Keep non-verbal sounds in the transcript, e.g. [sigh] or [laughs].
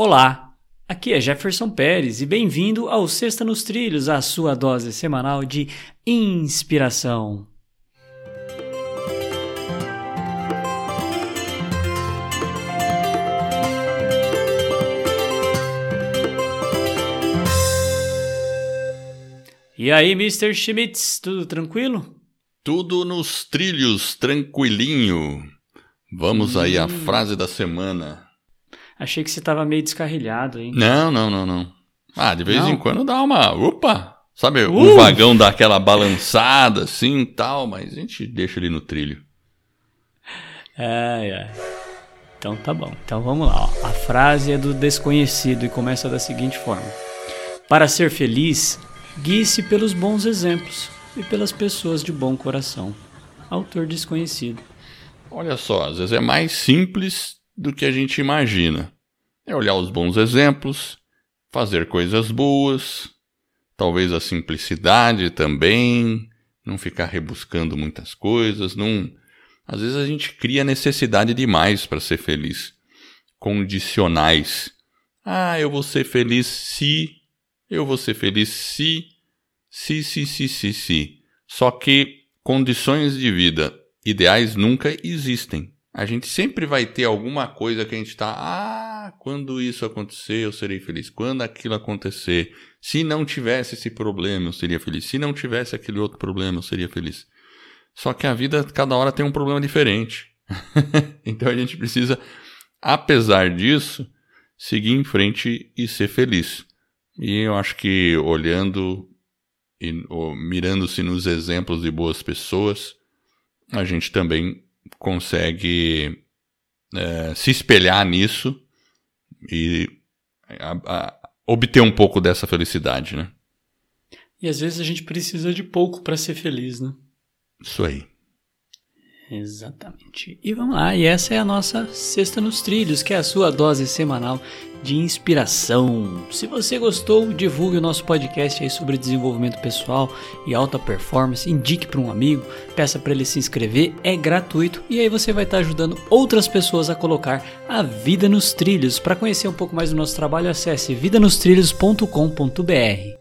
Olá, aqui é Jefferson Pérez e bem-vindo ao Sexta nos Trilhos, a sua dose semanal de inspiração. E aí, Mr. Schmitz, tudo tranquilo? Tudo nos trilhos, tranquilinho. Vamos hum. aí à hum. frase da semana. Achei que você estava meio descarrilhado, hein? Não, não, não, não. Ah, de vez não. em quando dá uma. Opa! Sabe, uh! o vagão dá aquela balançada assim e tal, mas a gente deixa ele no trilho. Ai, ai. Então tá bom. Então vamos lá. Ó. A frase é do desconhecido e começa da seguinte forma: Para ser feliz, guie-se pelos bons exemplos e pelas pessoas de bom coração. Autor desconhecido. Olha só, às vezes é mais simples do que a gente imagina. É olhar os bons exemplos, fazer coisas boas, talvez a simplicidade também, não ficar rebuscando muitas coisas, não. Às vezes a gente cria necessidade demais para ser feliz. Condicionais. Ah, eu vou ser feliz se. Eu vou ser feliz se. Se, se, se, se, se. Só que condições de vida ideais nunca existem. A gente sempre vai ter alguma coisa que a gente está. Ah, quando isso acontecer, eu serei feliz. Quando aquilo acontecer. Se não tivesse esse problema, eu seria feliz. Se não tivesse aquele outro problema, eu seria feliz. Só que a vida, cada hora tem um problema diferente. [laughs] então a gente precisa, apesar disso, seguir em frente e ser feliz. E eu acho que olhando e mirando-se nos exemplos de boas pessoas, a gente também consegue é, se espelhar nisso e a, a, obter um pouco dessa felicidade, né? E às vezes a gente precisa de pouco para ser feliz, né? Isso aí. Exatamente. E vamos lá, e essa é a nossa Sexta nos Trilhos, que é a sua dose semanal de inspiração. Se você gostou, divulgue o nosso podcast aí sobre desenvolvimento pessoal e alta performance, indique para um amigo, peça para ele se inscrever, é gratuito e aí você vai estar ajudando outras pessoas a colocar a vida nos trilhos. Para conhecer um pouco mais do nosso trabalho, acesse vidanostrilhos.com.br.